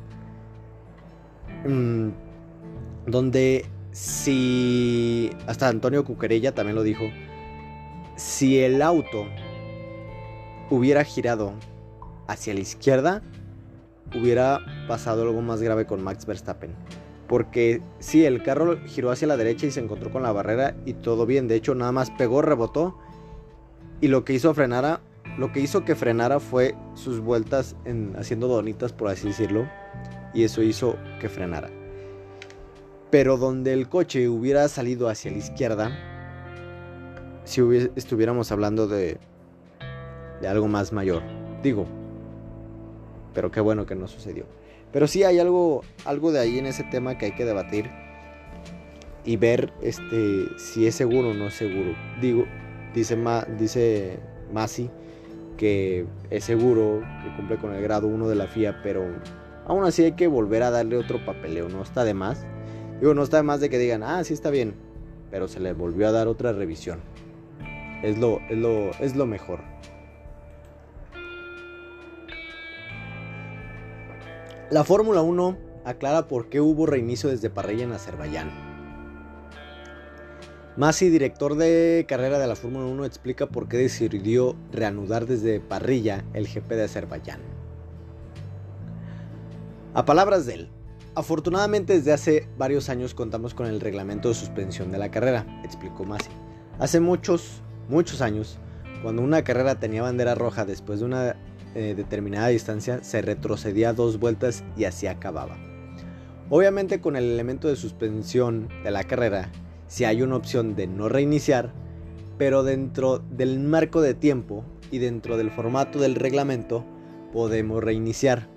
mm, donde si, hasta Antonio Cuquerella también lo dijo, si el auto hubiera girado hacia la izquierda, hubiera pasado algo más grave con Max Verstappen. Porque sí, el carro giró hacia la derecha y se encontró con la barrera y todo bien. De hecho, nada más pegó, rebotó. Y lo que hizo frenara, lo que hizo que frenara fue sus vueltas en, haciendo donitas, por así decirlo. Y eso hizo que frenara. Pero donde el coche hubiera salido hacia la izquierda, si estuviéramos hablando de, de algo más mayor. Digo, pero qué bueno que no sucedió. Pero sí hay algo, algo de ahí en ese tema que hay que debatir y ver este, si es seguro o no es seguro. Digo, dice, Ma, dice Masi que es seguro, que cumple con el grado 1 de la FIA, pero aún así hay que volver a darle otro papeleo, no está de más. Digo, no está de más de que digan, ah, sí está bien, pero se le volvió a dar otra revisión. Es lo, es lo, es lo mejor. La Fórmula 1 aclara por qué hubo reinicio desde parrilla en Azerbaiyán. Masi, director de carrera de la Fórmula 1, explica por qué decidió reanudar desde parrilla el GP de Azerbaiyán. A palabras de él, afortunadamente desde hace varios años contamos con el reglamento de suspensión de la carrera, explicó Masi. Hace muchos, muchos años, cuando una carrera tenía bandera roja después de una eh, determinada distancia se retrocedía dos vueltas y así acababa. Obviamente con el elemento de suspensión de la carrera, si hay una opción de no reiniciar, pero dentro del marco de tiempo y dentro del formato del reglamento podemos reiniciar.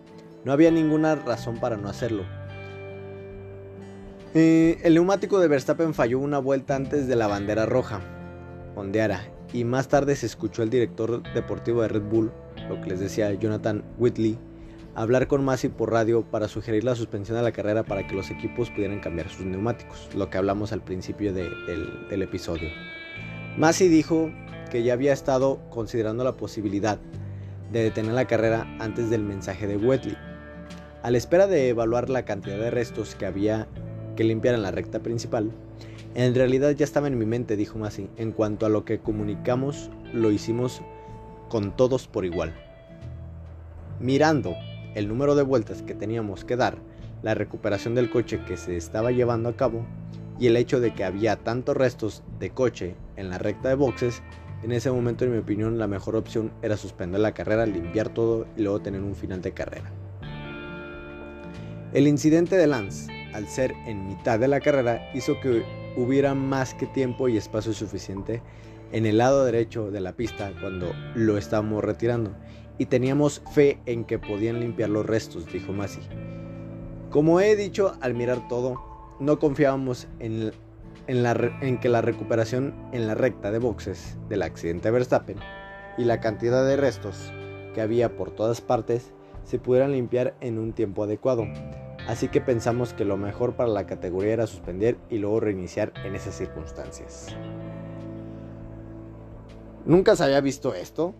No había ninguna razón para no hacerlo. Eh, el neumático de Verstappen falló una vuelta antes de la bandera roja, ondeara, y más tarde se escuchó el director deportivo de Red Bull lo que les decía Jonathan Whitley, hablar con Masi por radio para sugerir la suspensión de la carrera para que los equipos pudieran cambiar sus neumáticos, lo que hablamos al principio del, episodio. Masi dijo que ya había estado considerando la posibilidad de detener la carrera antes del mensaje de Whitley. A la espera de evaluar la cantidad de restos que había que limpiar en la recta principal, en realidad ya estaba en mi mente, dijo Masi. En cuanto a lo que comunicamos, lo hicimos con todos por igual. Mirando el número de vueltas que teníamos que dar, la recuperación del coche que se estaba llevando a cabo y el hecho de que había tantos restos de coche en la recta de boxes, en ese momento en mi opinión la mejor opción era suspender la carrera, limpiar todo y luego tener un final de carrera. El incidente de Lance, al ser en mitad de la carrera, hizo que hubiera más que tiempo y espacio suficiente en el lado derecho de la pista cuando lo estábamos retirando y teníamos fe en que podían limpiar los restos, dijo Masi. Como he dicho al mirar todo, no confiábamos en, que la recuperación en la recta de boxes del accidente de Verstappen y la cantidad de restos que había por todas partes se pudieran limpiar en un tiempo adecuado. Así que pensamos que lo mejor para la categoría era suspender y luego reiniciar en esas circunstancias. Nunca se había visto esto.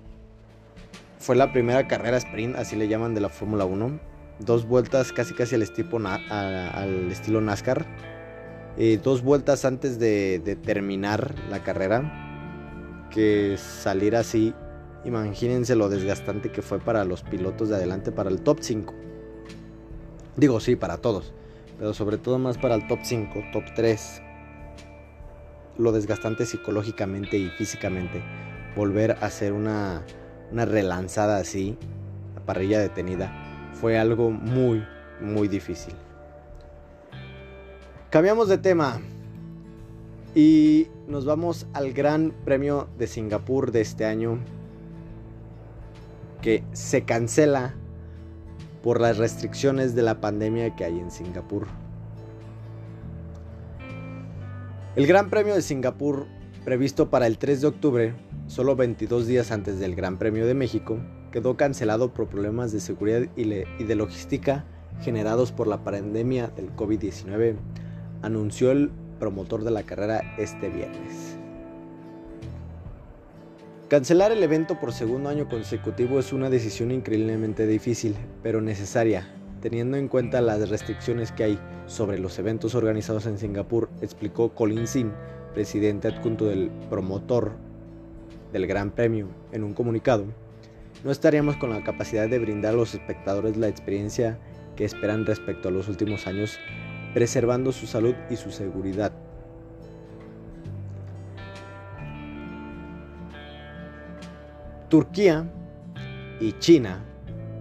Fue la primera carrera sprint, así le llaman, de la Fórmula 1. dos vueltas casi casi al estilo, al estilo NASCAR. Dos vueltas antes de, de, terminar la carrera. Que salir así, imagínense lo desgastante que fue para los pilotos de adelante, para el top 5. Digo, sí, para todos. Pero sobre todo más para el top 5, top 3. Lo desgastante psicológicamente y físicamente. Volver a hacer una, una relanzada así, la parrilla detenida, fue algo muy, muy difícil. Cambiamos de tema y nos vamos al Gran Premio de Singapur de este año que se cancela por las restricciones de la pandemia que hay en Singapur. El Gran Premio de Singapur, previsto para el 3 de octubre, solo 22 días antes del Gran Premio de México, quedó cancelado por problemas de seguridad y, de logística generados por la pandemia del COVID-19, anunció el promotor de la carrera este viernes. Cancelar el evento por segundo año consecutivo es una decisión increíblemente difícil, pero necesaria, teniendo en cuenta las restricciones que hay sobre los eventos organizados en Singapur, explicó Colin Sin, presidente adjunto del promotor del Gran Premio, en un comunicado no estaríamos con la capacidad de brindar a los espectadores la experiencia que esperan respecto a los últimos años, preservando su salud y su seguridad. Turquía y China,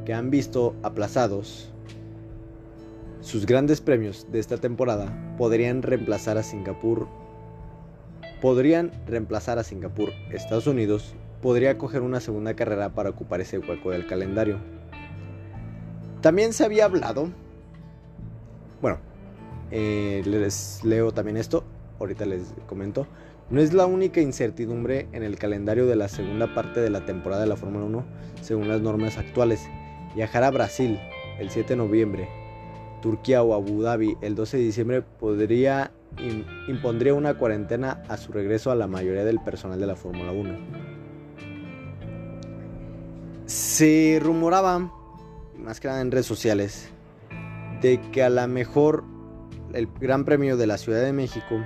que han visto aplazados sus grandes premios de esta temporada, podrían reemplazar a Singapur. Podrían reemplazar a Singapur, Estados Unidos podría coger una segunda carrera para ocupar ese hueco del calendario. También se había hablado, bueno, eh, les leo también esto, ahorita les comento, no es la única incertidumbre en el calendario de la segunda parte de la temporada de la Fórmula 1 según las normas actuales. Viajar a Brasil el 7 de noviembre, Turquía o Abu Dhabi el 12 de diciembre podría impondría una cuarentena a su regreso a la mayoría del personal de la Fórmula 1. Se rumoraba, más que nada en redes sociales, de que a lo mejor el Gran Premio de la Ciudad de México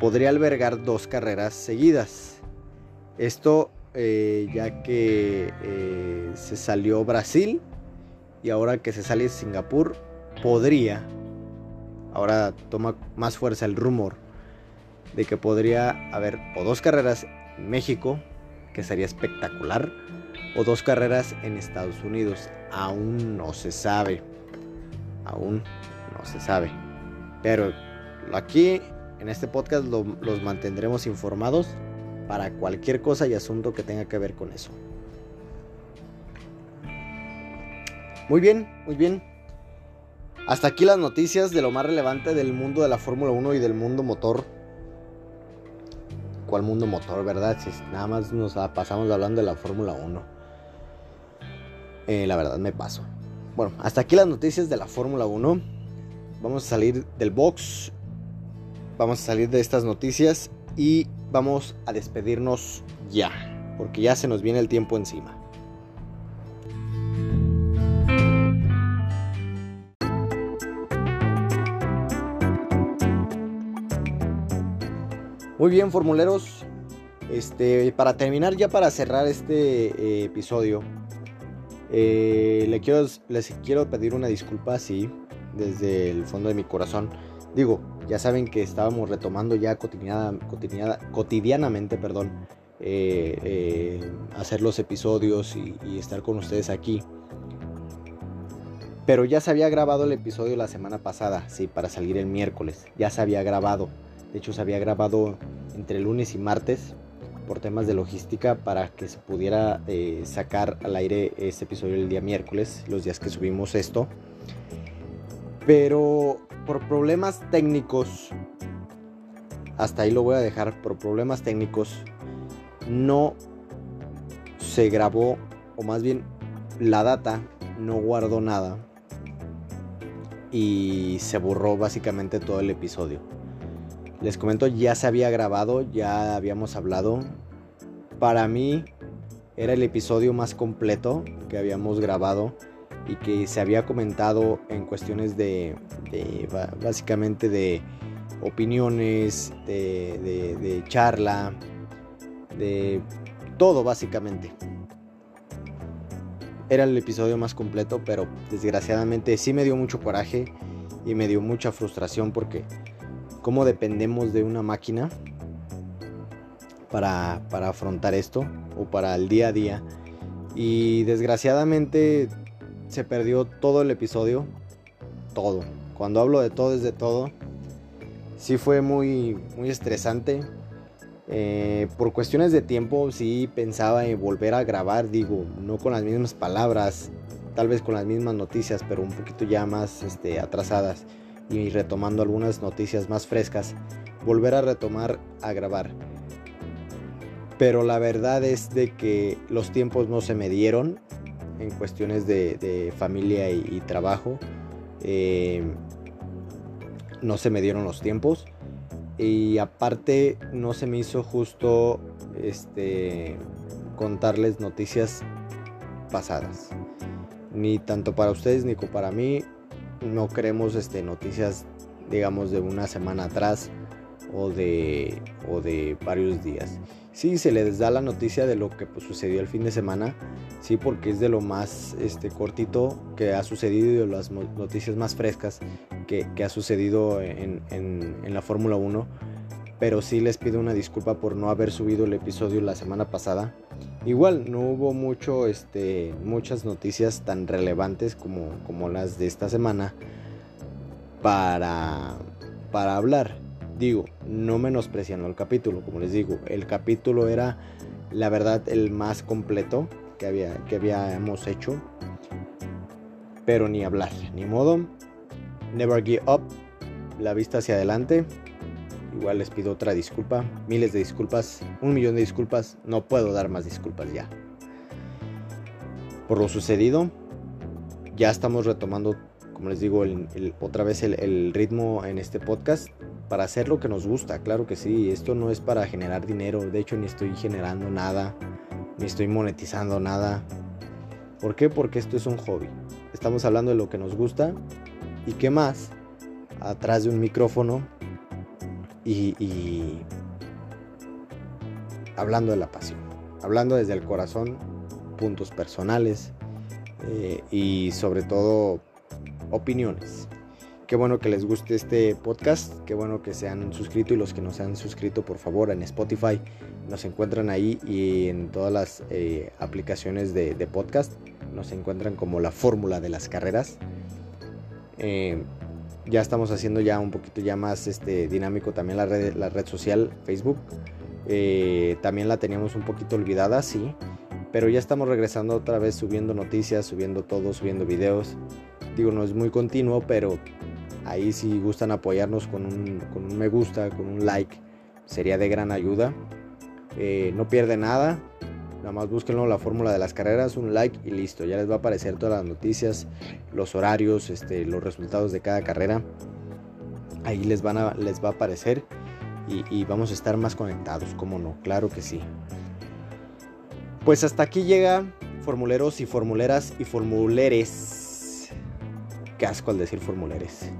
podría albergar dos carreras seguidas. Esto eh, ya que eh, se salió Brasil y ahora que se sale Singapur, podría, ahora toma más fuerza el rumor de que podría haber o dos carreras en México, que sería espectacular, o dos carreras en Estados Unidos. Aún no se sabe. Aún no se sabe. Pero aquí en este podcast los mantendremos informados para cualquier cosa y asunto que tenga que ver con eso. Muy bien, muy bien. Hasta aquí las noticias de lo más relevante del mundo de la Fórmula 1 y del mundo motor. ¿Cuál mundo motor, verdad? Si nada más nos pasamos hablando de la Fórmula 1. Eh, la verdad me paso. Bueno, hasta aquí las noticias de la Fórmula 1. Vamos a salir del box. Vamos a salir de estas noticias y vamos a despedirnos ya. Porque ya se nos viene el tiempo encima. Muy bien, formuleros. Este, para terminar, ya para cerrar este eh, episodio, eh, quiero, les quiero pedir una disculpa, sí, desde el fondo de mi corazón. Digo, ya saben que estábamos retomando ya cotidianamente, perdón, eh, hacer los episodios y, y estar con ustedes aquí. Pero ya se había grabado el episodio la semana pasada, sí, para salir el miércoles. Ya se había grabado. De hecho, se había grabado entre lunes y martes por temas de logística para que se pudiera eh, sacar al aire este episodio el día miércoles, los días que subimos esto. Pero por problemas técnicos, hasta ahí lo voy a dejar, por problemas técnicos, no se grabó, o más bien la data no guardó nada y se borró básicamente todo el episodio. Les comento, ya se había grabado, ya habíamos hablado. Para mí era el episodio más completo que habíamos grabado y que se había comentado en cuestiones de, básicamente de opiniones, de, de charla, de todo básicamente. Era el episodio más completo, pero desgraciadamente sí me dio mucho coraje y me dio mucha frustración porque cómo dependemos de una máquina para, para afrontar esto o para el día a día. Y desgraciadamente se perdió todo el episodio. Todo. Cuando hablo de todo es de todo. Sí fue muy, muy estresante. Eh, por cuestiones de tiempo sí pensaba en volver a grabar, digo, no con las mismas palabras, tal vez con las mismas noticias, pero un poquito ya más este, atrasadas y retomando algunas noticias más frescas, volver a retomar a grabar. Pero la verdad es de que los tiempos no se me dieron en cuestiones de, familia y, trabajo. Eh, no se me dieron los tiempos. Y aparte no se me hizo justo este contarles noticias pasadas. Ni tanto para ustedes ni para mí. No queremos este, noticias, digamos, de una semana atrás o de, o de varios días. Sí, se les da la noticia de lo que pues, sucedió el fin de semana, sí, porque es de lo más este, cortito que ha sucedido y de las noticias más frescas que, ha sucedido en, la Fórmula 1. Pero sí les pido una disculpa por no haber subido el episodio la semana pasada. Igual no hubo mucho, este, muchas noticias tan relevantes como, como las de esta semana para, para hablar. Digo, no menospreciando el capítulo, como les digo, el capítulo era la verdad el más completo que, había, que habíamos hecho. Pero ni hablar, ni modo. Never give up, la vista hacia adelante. Igual les pido otra disculpa, miles de disculpas, un millón de disculpas, no puedo dar más disculpas ya. Por lo sucedido, ya estamos retomando, como les digo, otra vez el ritmo en este podcast para hacer lo que nos gusta, claro que sí, esto no es para generar dinero, de hecho ni estoy generando nada, ni estoy monetizando nada. ¿Por qué? Porque esto es un hobby. Estamos hablando de lo que nos gusta y qué más atrás de un micrófono y, hablando de la pasión, hablando desde el corazón, puntos personales eh, y sobre todo opiniones. Qué bueno que les guste este podcast, qué bueno que se han suscrito y los que no se han suscrito, por favor, en Spotify nos encuentran ahí y en todas las eh, aplicaciones de, podcast nos encuentran como la fórmula de las carreras. Eh, ya estamos haciendo ya un poquito ya más este, dinámico también la red, la red social Facebook. Eh, también la teníamos un poquito olvidada, sí. Pero ya estamos regresando otra vez subiendo noticias, subiendo todo, subiendo videos. Digo, no es muy continuo, pero Ahí si gustan apoyarnos con un, me gusta, con un like, sería de gran ayuda. Eh, no pierde nada. Nada más búsquenlo la fórmula de las carreras, un like y listo. Ya les va a aparecer todas las noticias, los horarios, este, los resultados de cada carrera. Ahí les, van a, les va a aparecer y, vamos a estar más conectados, como no, claro que sí. Pues hasta aquí llega formuleros y formuleras y formuleres. Qué asco al decir formuleres.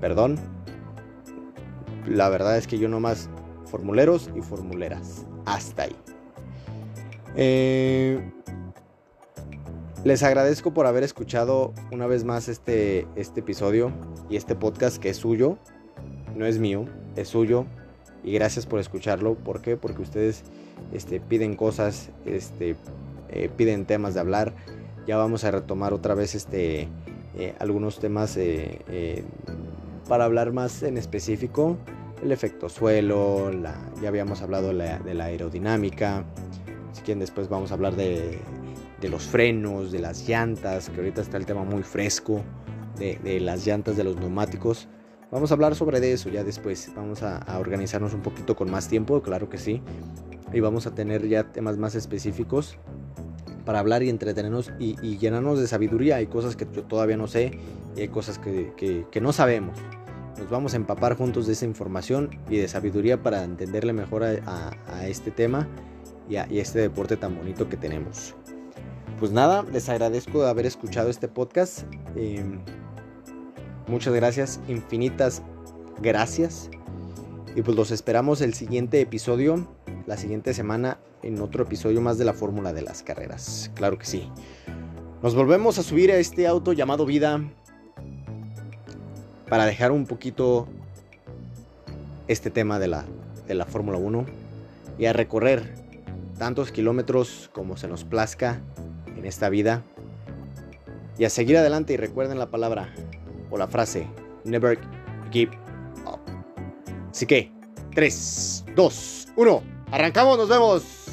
Perdón. La verdad es que yo nomás formuleros y formuleras. Hasta ahí. Eh, les agradezco por haber escuchado una vez más este, este episodio y este podcast que es suyo. No es mío, es suyo. Y gracias por escucharlo. ¿Por qué? Porque ustedes este, piden cosas, este, eh, piden temas de hablar. Ya vamos a retomar otra vez este, eh, algunos temas para hablar más en específico, el efecto suelo, ya habíamos hablado de la, aerodinámica, si quieren después vamos a hablar de, los frenos, de las llantas, que ahorita está el tema muy fresco, de, las llantas de los neumáticos. Vamos a hablar sobre eso ya después, vamos a, organizarnos un poquito con más tiempo, claro que sí, y vamos a tener ya temas más específicos para hablar y entretenernos y, llenarnos de sabiduría. Hay cosas que yo todavía no sé y hay cosas que, no sabemos. Nos vamos a empapar juntos de esa información y de sabiduría para entenderle mejor a, este tema y este deporte tan bonito que tenemos. pues nada, les agradezco de haber escuchado este podcast. Eh, muchas gracias, infinitas gracias. Y pues los esperamos el siguiente episodio, la siguiente semana, en otro episodio más de la fórmula de las carreras. Claro que sí. Nos volvemos a subir a este auto llamado vida para dejar un poquito este tema de la, de la Fórmula 1 y a recorrer tantos kilómetros como se nos plazca en esta vida y a seguir adelante y recuerden la palabra o la frase never give up. Así que 3, 2, 1, arrancamos, nos vemos.